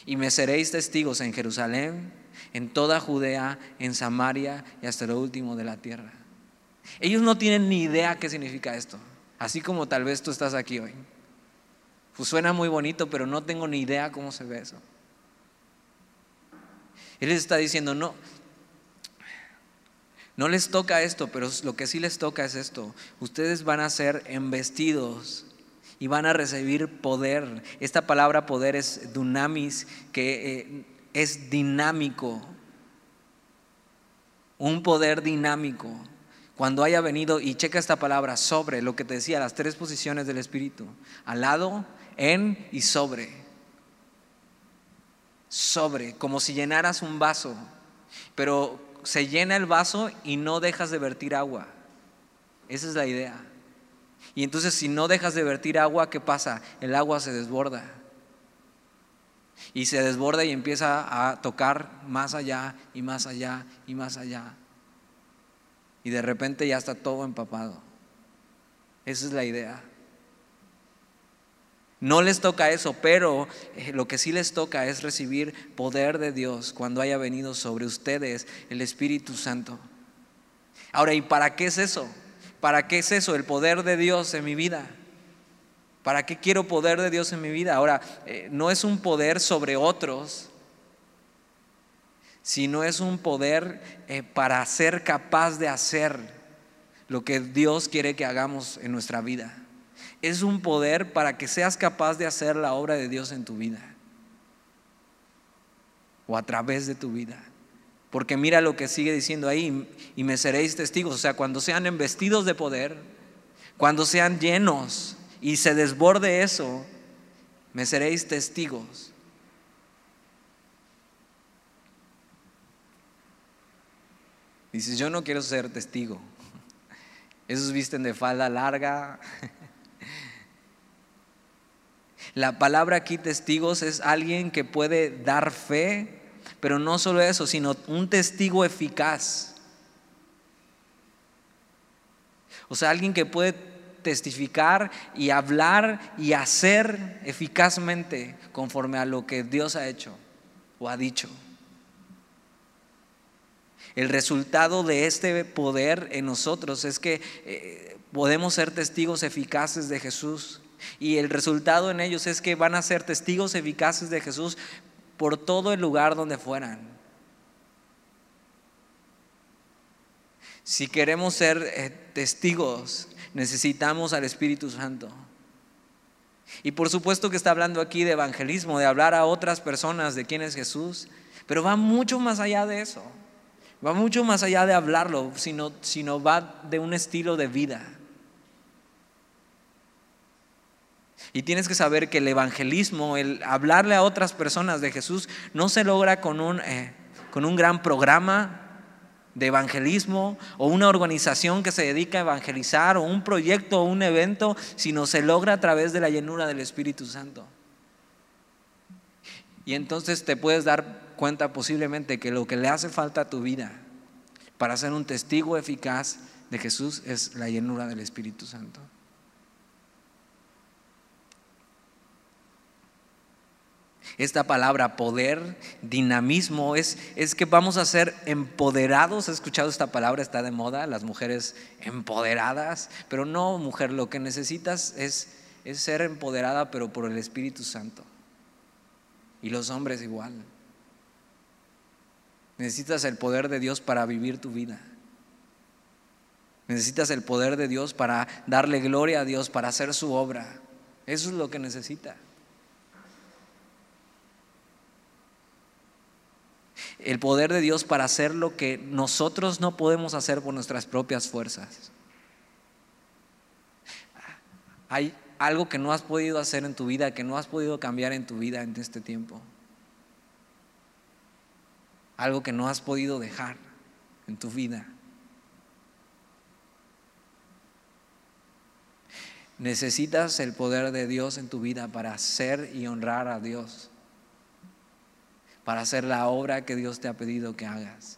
Y me seréis testigos en Jerusalén, en toda Judea, en Samaria y hasta lo último de la tierra. Ellos no tienen ni idea qué significa esto, así como tal vez tú estás aquí hoy. Pues suena muy bonito, pero no tengo ni idea cómo se ve eso. Él les está diciendo, no, no les toca esto, pero lo que sí les toca es esto. Ustedes van a ser embestidos y van a recibir poder. Esta palabra poder es dunamis, que eh, es dinámico. Un poder dinámico. Cuando haya venido, y checa esta palabra, sobre, lo que te decía, las tres posiciones del Espíritu. Al lado, en y sobre. Sobre, como si llenaras un vaso. Pero se llena el vaso y no dejas de vertir agua. Esa es la idea. Y entonces si no dejas de vertir agua, ¿qué pasa? El agua se desborda. Y se desborda y empieza a tocar más allá y más allá y más allá. Y de repente ya está todo empapado. Esa es la idea. No les toca eso, pero eh, lo que sí les toca es recibir poder de Dios cuando haya venido sobre ustedes el Espíritu Santo. Ahora, ¿y para qué es eso? ¿Para qué es eso, el poder de Dios en mi vida? ¿Para qué quiero poder de Dios en mi vida? Ahora, eh, no es un poder sobre otros, sino es un poder eh, para ser capaz de hacer lo que Dios quiere que hagamos en nuestra vida. Es un poder para que seas capaz de hacer la obra de Dios en tu vida o a través de tu vida. Porque mira lo que sigue diciendo ahí, y me seréis testigos. O sea, cuando sean embestidos de poder, cuando sean llenos y se desborde eso, me seréis testigos. Dices, yo no quiero ser testigo. Esos visten de falda larga. La palabra aquí testigos es alguien que puede dar fe pero no solo eso, sino un testigo eficaz. O sea, alguien que puede testificar y hablar y hacer eficazmente conforme a lo que Dios ha hecho o ha dicho. El resultado de este poder en nosotros es que eh, podemos ser testigos eficaces de Jesús. Y el resultado en ellos es que van a ser testigos eficaces de Jesús por todo el lugar donde fueran. Si queremos ser eh, testigos, necesitamos al Espíritu Santo. Y por supuesto que está hablando aquí de evangelismo, de hablar a otras personas de quién es Jesús, pero va mucho más allá de eso. Va mucho más allá de hablarlo, sino, sino va de un estilo de vida. Y tienes que saber que el evangelismo, el hablarle a otras personas de Jesús, no se logra con un, eh, con un gran programa de evangelismo o una organización que se dedica a evangelizar o un proyecto o un evento, sino se logra a través de la llenura del Espíritu Santo. Y entonces te puedes dar cuenta posiblemente que lo que le hace falta a tu vida para ser un testigo eficaz de Jesús es la llenura del Espíritu Santo. Esta palabra poder, dinamismo, es, es que vamos a ser empoderados. ¿Has escuchado esta palabra? Está de moda, las mujeres empoderadas. Pero no, mujer, lo que necesitas es, es ser empoderada, pero por el Espíritu Santo. Y los hombres igual. Necesitas el poder de Dios para vivir tu vida. Necesitas el poder de Dios para darle gloria a Dios, para hacer su obra. Eso es lo que necesita. El poder de Dios para hacer lo que nosotros no podemos hacer por nuestras propias fuerzas. Hay algo que no has podido hacer en tu vida, que no has podido cambiar en tu vida en este tiempo. Algo que no has podido dejar en tu vida. Necesitas el poder de Dios en tu vida para hacer y honrar a Dios para hacer la obra que Dios te ha pedido que hagas.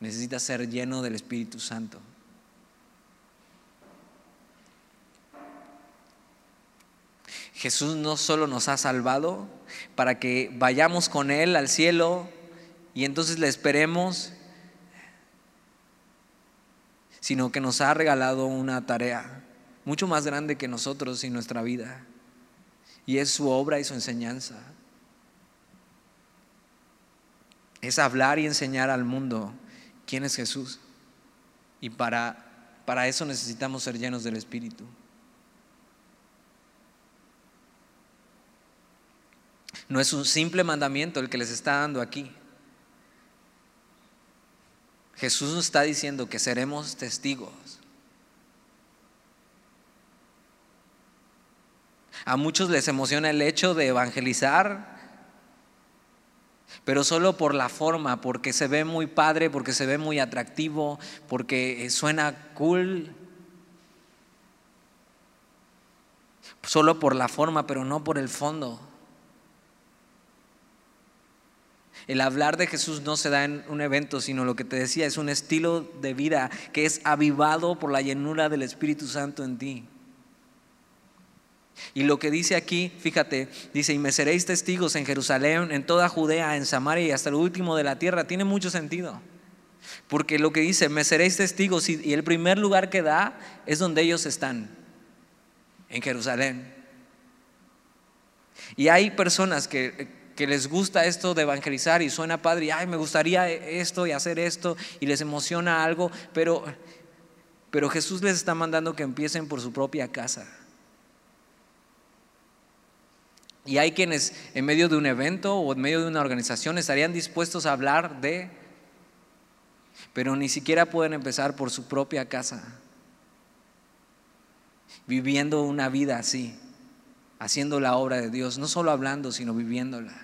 Necesitas ser lleno del Espíritu Santo. Jesús no solo nos ha salvado para que vayamos con Él al cielo y entonces le esperemos, sino que nos ha regalado una tarea mucho más grande que nosotros y nuestra vida. Y es su obra y su enseñanza es hablar y enseñar al mundo quién es Jesús. Y para, para eso necesitamos ser llenos del Espíritu. No es un simple mandamiento el que les está dando aquí. Jesús nos está diciendo que seremos testigos. A muchos les emociona el hecho de evangelizar, pero solo por la forma, porque se ve muy padre, porque se ve muy atractivo, porque suena cool. Solo por la forma, pero no por el fondo. El hablar de Jesús no se da en un evento, sino lo que te decía, es un estilo de vida que es avivado por la llenura del Espíritu Santo en ti. Y lo que dice aquí, fíjate, dice, y me seréis testigos en Jerusalén, en toda Judea, en Samaria y hasta el último de la tierra, tiene mucho sentido. Porque lo que dice, me seréis testigos, y, el primer lugar que da es donde ellos están, en Jerusalén. Y hay personas que, les gusta esto de evangelizar y suena padre, y ay, me gustaría esto y hacer esto y les emociona algo, pero, pero Jesús les está mandando que empiecen por su propia casa. Y hay quienes en medio de un evento o en medio de una organización estarían dispuestos a hablar de, pero ni siquiera pueden empezar por su propia casa, viviendo una vida así, haciendo la obra de Dios, no solo hablando, sino viviéndola.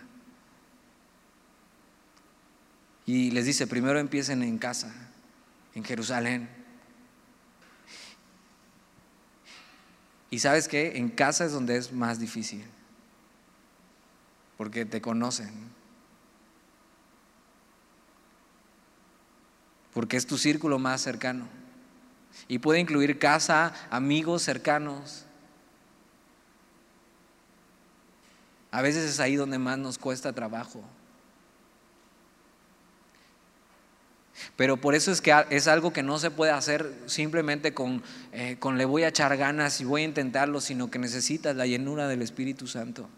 Y les dice, primero empiecen en casa, en Jerusalén. Y sabes que en casa es donde es más difícil porque te conocen. Porque es tu círculo más cercano. Y puede incluir casa, amigos cercanos. A veces es ahí donde más nos cuesta trabajo. Pero por eso es que es algo que no se puede hacer simplemente con, eh, con le voy a echar ganas y voy a intentarlo, sino que necesitas la llenura del Espíritu Santo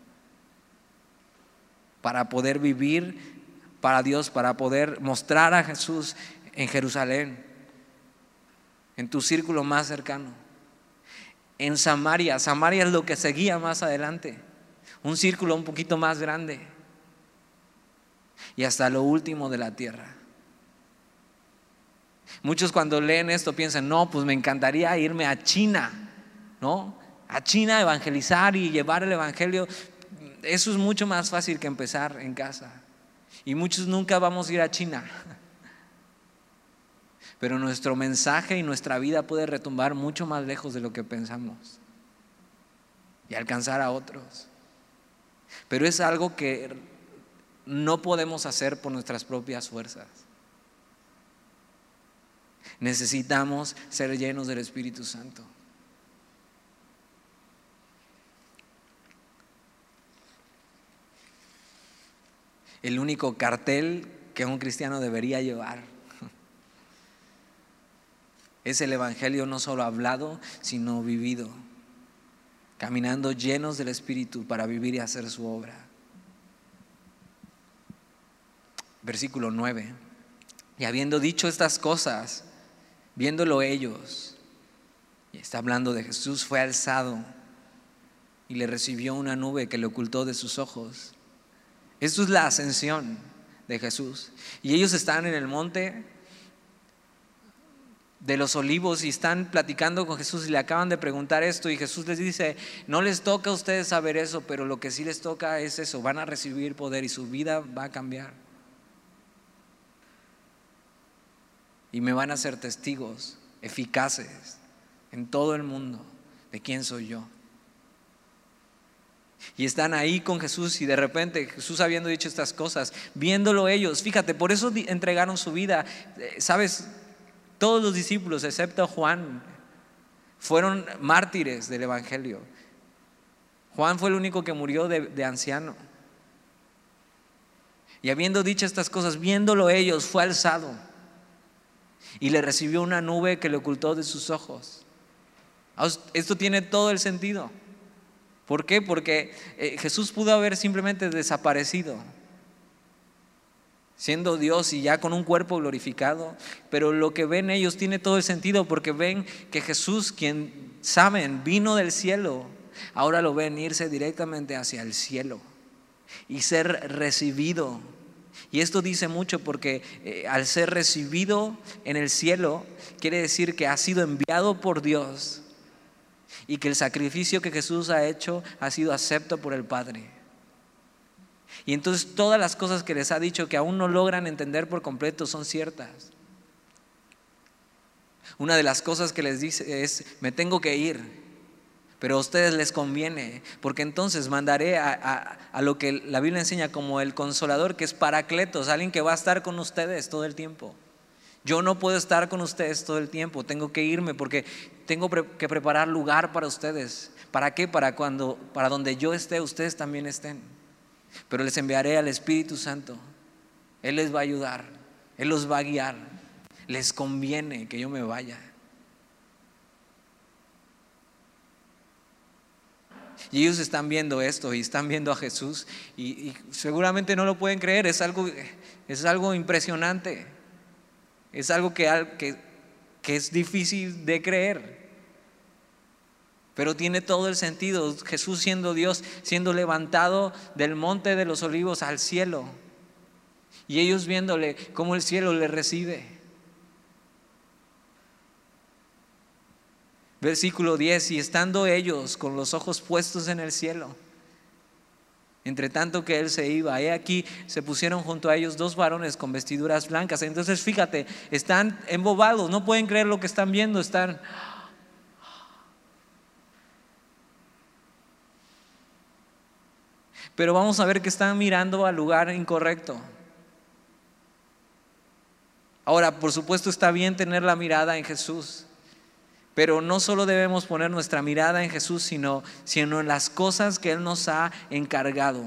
para poder vivir para Dios, para poder mostrar a Jesús en Jerusalén, en tu círculo más cercano. En Samaria, Samaria es lo que seguía más adelante, un círculo un poquito más grande y hasta lo último de la tierra. Muchos cuando leen esto piensan, no, pues me encantaría irme a China, ¿no? A China evangelizar y llevar el Evangelio eso es mucho más fácil que empezar en casa. Y muchos nunca vamos a ir a China. Pero nuestro mensaje y nuestra vida puede retumbar mucho más lejos de lo que pensamos y alcanzar a otros. Pero es algo que no podemos hacer por nuestras propias fuerzas. Necesitamos ser llenos del Espíritu Santo. El único cartel que un cristiano debería llevar. Es el Evangelio no solo hablado, sino vivido, caminando llenos del Espíritu para vivir y hacer su obra. Versículo 9. Y habiendo dicho estas cosas, viéndolo ellos, y está hablando de Jesús, fue alzado y le recibió una nube que le ocultó de sus ojos. Esto es la ascensión de Jesús. Y ellos están en el monte de los olivos y están platicando con Jesús y le acaban de preguntar esto y Jesús les dice, no les toca a ustedes saber eso, pero lo que sí les toca es eso, van a recibir poder y su vida va a cambiar. Y me van a ser testigos eficaces en todo el mundo de quién soy yo. Y están ahí con Jesús y de repente Jesús habiendo dicho estas cosas, viéndolo ellos, fíjate, por eso entregaron su vida. Eh, Sabes, todos los discípulos, excepto Juan, fueron mártires del Evangelio. Juan fue el único que murió de, de anciano. Y habiendo dicho estas cosas, viéndolo ellos, fue alzado y le recibió una nube que le ocultó de sus ojos. Esto tiene todo el sentido. ¿Por qué? Porque eh, Jesús pudo haber simplemente desaparecido, siendo Dios y ya con un cuerpo glorificado, pero lo que ven ellos tiene todo el sentido porque ven que Jesús, quien saben, vino del cielo, ahora lo ven irse directamente hacia el cielo y ser recibido. Y esto dice mucho porque eh, al ser recibido en el cielo, quiere decir que ha sido enviado por Dios y que el sacrificio que Jesús ha hecho ha sido acepto por el Padre. Y entonces todas las cosas que les ha dicho que aún no logran entender por completo son ciertas. Una de las cosas que les dice es, me tengo que ir, pero a ustedes les conviene, porque entonces mandaré a, a, lo que la Biblia enseña como el consolador, que es Paracletos, alguien que va a estar con ustedes todo el tiempo. Yo no puedo estar con ustedes todo el tiempo, tengo que irme porque tengo que preparar lugar para ustedes. ¿Para qué? Para cuando para donde yo esté, ustedes también estén. Pero les enviaré al Espíritu Santo. Él les va a ayudar, él los va a guiar. Les conviene que yo me vaya. Y ellos están viendo esto y están viendo a Jesús y, seguramente no lo pueden creer. Es algo, es algo impresionante. Es algo que, es difícil de creer. Pero tiene todo el sentido. Jesús siendo Dios, siendo levantado del monte de los olivos al cielo. Y ellos viéndole cómo el cielo le recibe. Versículo 10, y estando ellos con los ojos puestos en el cielo, entre tanto que él se iba, he aquí se pusieron junto a ellos dos varones con vestiduras blancas. Entonces fíjate, están embobados, no pueden creer lo que están viendo, están... Pero vamos a ver que están mirando al lugar incorrecto. Ahora, por supuesto está bien tener la mirada en Jesús. Pero no solo debemos poner nuestra mirada en Jesús, sino, sino en las cosas que Él nos ha encargado.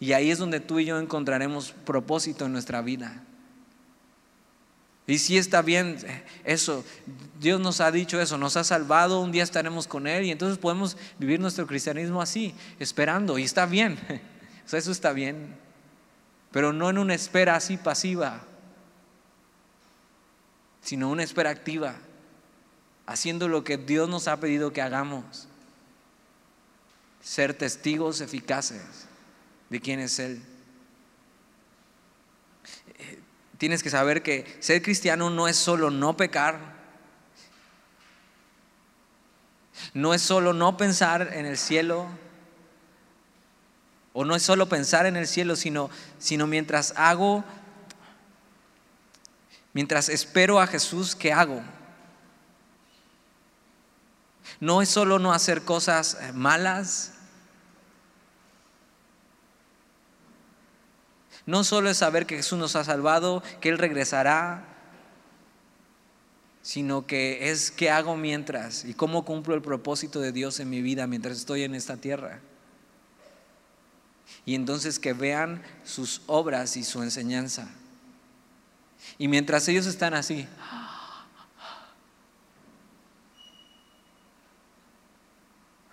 Y ahí es donde tú y yo encontraremos propósito en nuestra vida. Y si está bien eso, Dios nos ha dicho eso, nos ha salvado, un día estaremos con Él y entonces podemos vivir nuestro cristianismo así, esperando, y está bien, eso está bien, pero no en una espera así pasiva, sino una espera activa, haciendo lo que Dios nos ha pedido que hagamos, ser testigos eficaces de quién es Él. Eh, tienes que saber que ser cristiano no es solo no pecar, no es solo no pensar en el cielo, o no es solo pensar en el cielo, sino, sino mientras hago Mientras espero a Jesús, ¿qué hago? No es solo no hacer cosas eh, malas. No solo es saber que Jesús nos ha salvado, que Él regresará, sino que es qué hago mientras y cómo cumplo el propósito de Dios en mi vida mientras estoy en esta tierra. Y entonces que vean sus obras y su enseñanza. Y mientras ellos están así,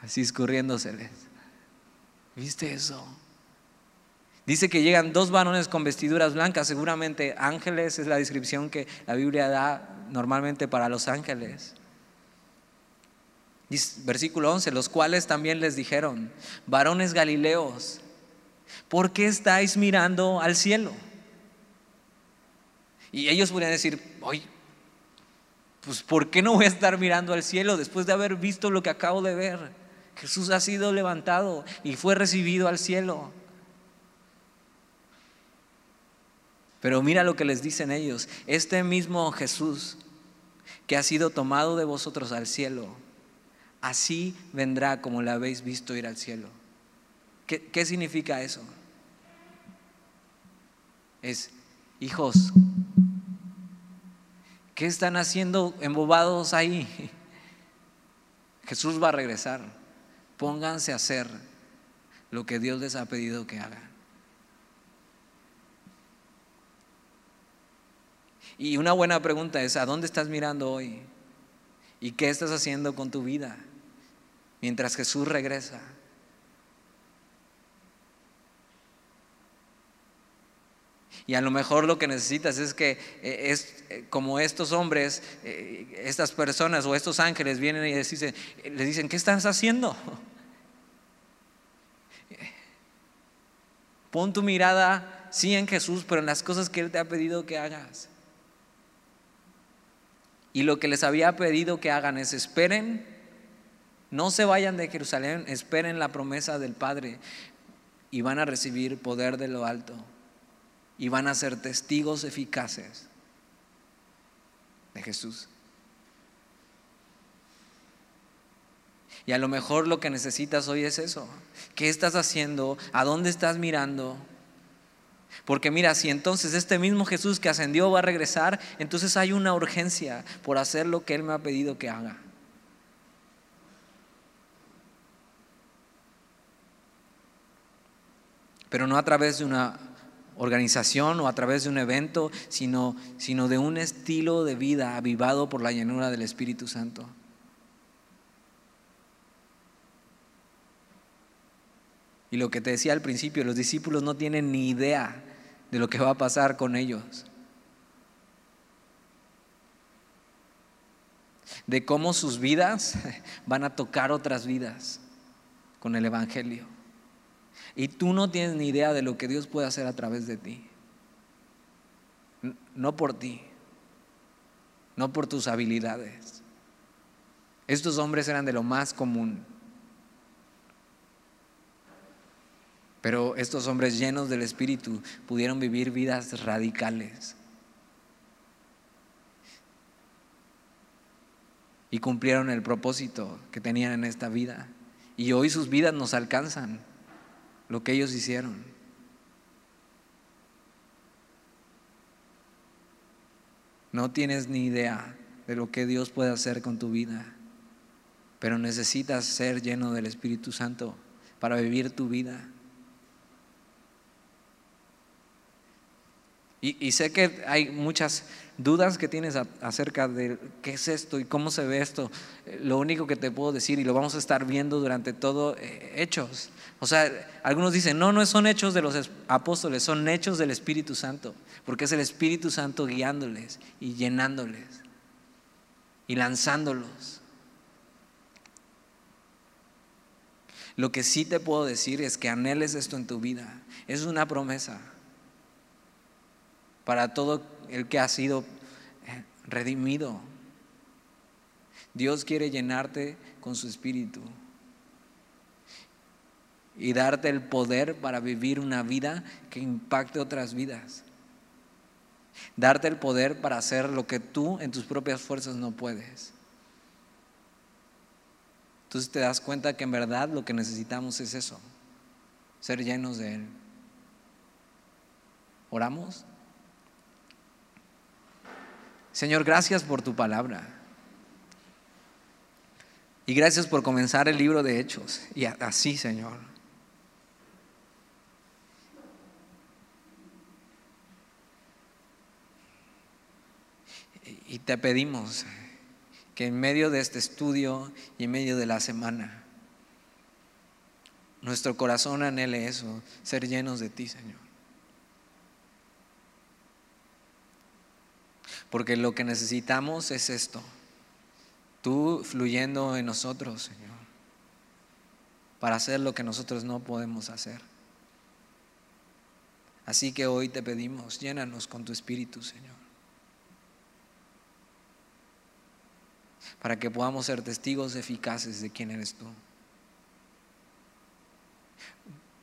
así escurriéndoseles, ¿viste eso? Dice que llegan dos varones con vestiduras blancas, seguramente ángeles es la descripción que la Biblia da normalmente para los ángeles. Versículo 11, los cuales también les dijeron, varones galileos, ¿por qué estáis mirando al cielo? Y ellos podrían decir, oye, pues ¿por qué no voy a estar mirando al cielo después de haber visto lo que acabo de ver? Jesús ha sido levantado y fue recibido al cielo. Pero mira lo que les dicen ellos, este mismo Jesús que ha sido tomado de vosotros al cielo, así vendrá como le habéis visto ir al cielo. ¿Qué, qué significa eso? Es, hijos, ¿Qué están haciendo embobados ahí? Jesús va a regresar. Pónganse a hacer lo que Dios les ha pedido que hagan. Y una buena pregunta es, ¿a dónde estás mirando hoy? ¿Y qué estás haciendo con tu vida mientras Jesús regresa? Y a lo mejor lo que necesitas es que eh, es eh, como estos hombres, eh, estas personas o estos ángeles vienen y les dicen, les dicen, ¿qué estás haciendo? Pon tu mirada, sí en Jesús, pero en las cosas que Él te ha pedido que hagas. Y lo que les había pedido que hagan es esperen, no se vayan de Jerusalén, esperen la promesa del Padre y van a recibir poder de lo alto y van a ser testigos eficaces de Jesús. Y a lo mejor lo que necesitas hoy es eso. ¿Qué estás haciendo? ¿A dónde estás mirando? Porque mira, si entonces este mismo Jesús que ascendió va a regresar, entonces hay una urgencia por hacer lo que Él me ha pedido que haga. Pero no a través de una organización o a través de un evento, sino, sino de un estilo de vida avivado por la llanura del Espíritu Santo. Y lo que te decía al principio, los discípulos no tienen ni idea de lo que va a pasar con ellos. De cómo sus vidas van a tocar otras vidas con el Evangelio. Y tú no tienes ni idea de lo que Dios puede hacer a través de ti. No por ti, no por tus habilidades. Estos hombres eran de lo más común. Pero estos hombres llenos del Espíritu pudieron vivir vidas radicales. Y cumplieron el propósito que tenían en esta vida. Y hoy sus vidas nos alcanzan lo que ellos hicieron. No tienes ni idea de lo que Dios puede hacer con tu vida, pero necesitas ser lleno del Espíritu Santo para vivir tu vida. Y, sé que hay muchas dudas que tienes acerca de qué es esto y cómo se ve esto. Lo único que te puedo decir, y lo vamos a estar viendo durante todo, eh, hechos. O sea, algunos dicen, no, no son hechos de los apóstoles, son hechos del Espíritu Santo, porque es el Espíritu Santo guiándoles y llenándoles y lanzándolos. Lo que sí te puedo decir es que anheles esto en tu vida. Es una promesa para todo el que ha sido eh, redimido. Dios quiere llenarte con su espíritu y darte el poder para vivir una vida que impacte otras vidas. Darte el poder para hacer lo que tú en tus propias fuerzas no puedes. Entonces te das cuenta que en verdad lo que necesitamos es eso, ser llenos de Él. ¿Oramos? Señor, gracias por tu palabra. Y gracias por comenzar el libro de Hechos. Y así, Señor. Y te pedimos que en medio de este estudio y en medio de la semana, nuestro corazón anhele eso, ser llenos de ti, Señor. Porque lo que necesitamos es esto. Tú fluyendo en nosotros, Señor. Para hacer lo que nosotros no podemos hacer. Así que hoy te pedimos, llénanos con tu Espíritu, Señor. Para que podamos ser testigos eficaces de quién eres tú.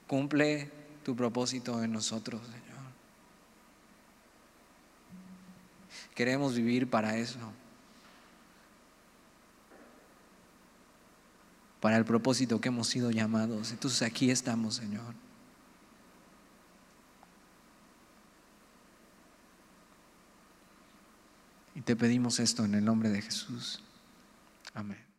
Cumple tu propósito en nosotros, Señor. Queremos vivir para eso. Para el propósito que hemos sido llamados. Entonces aquí estamos, Señor. Y te pedimos esto en el nombre de Jesús. Amén.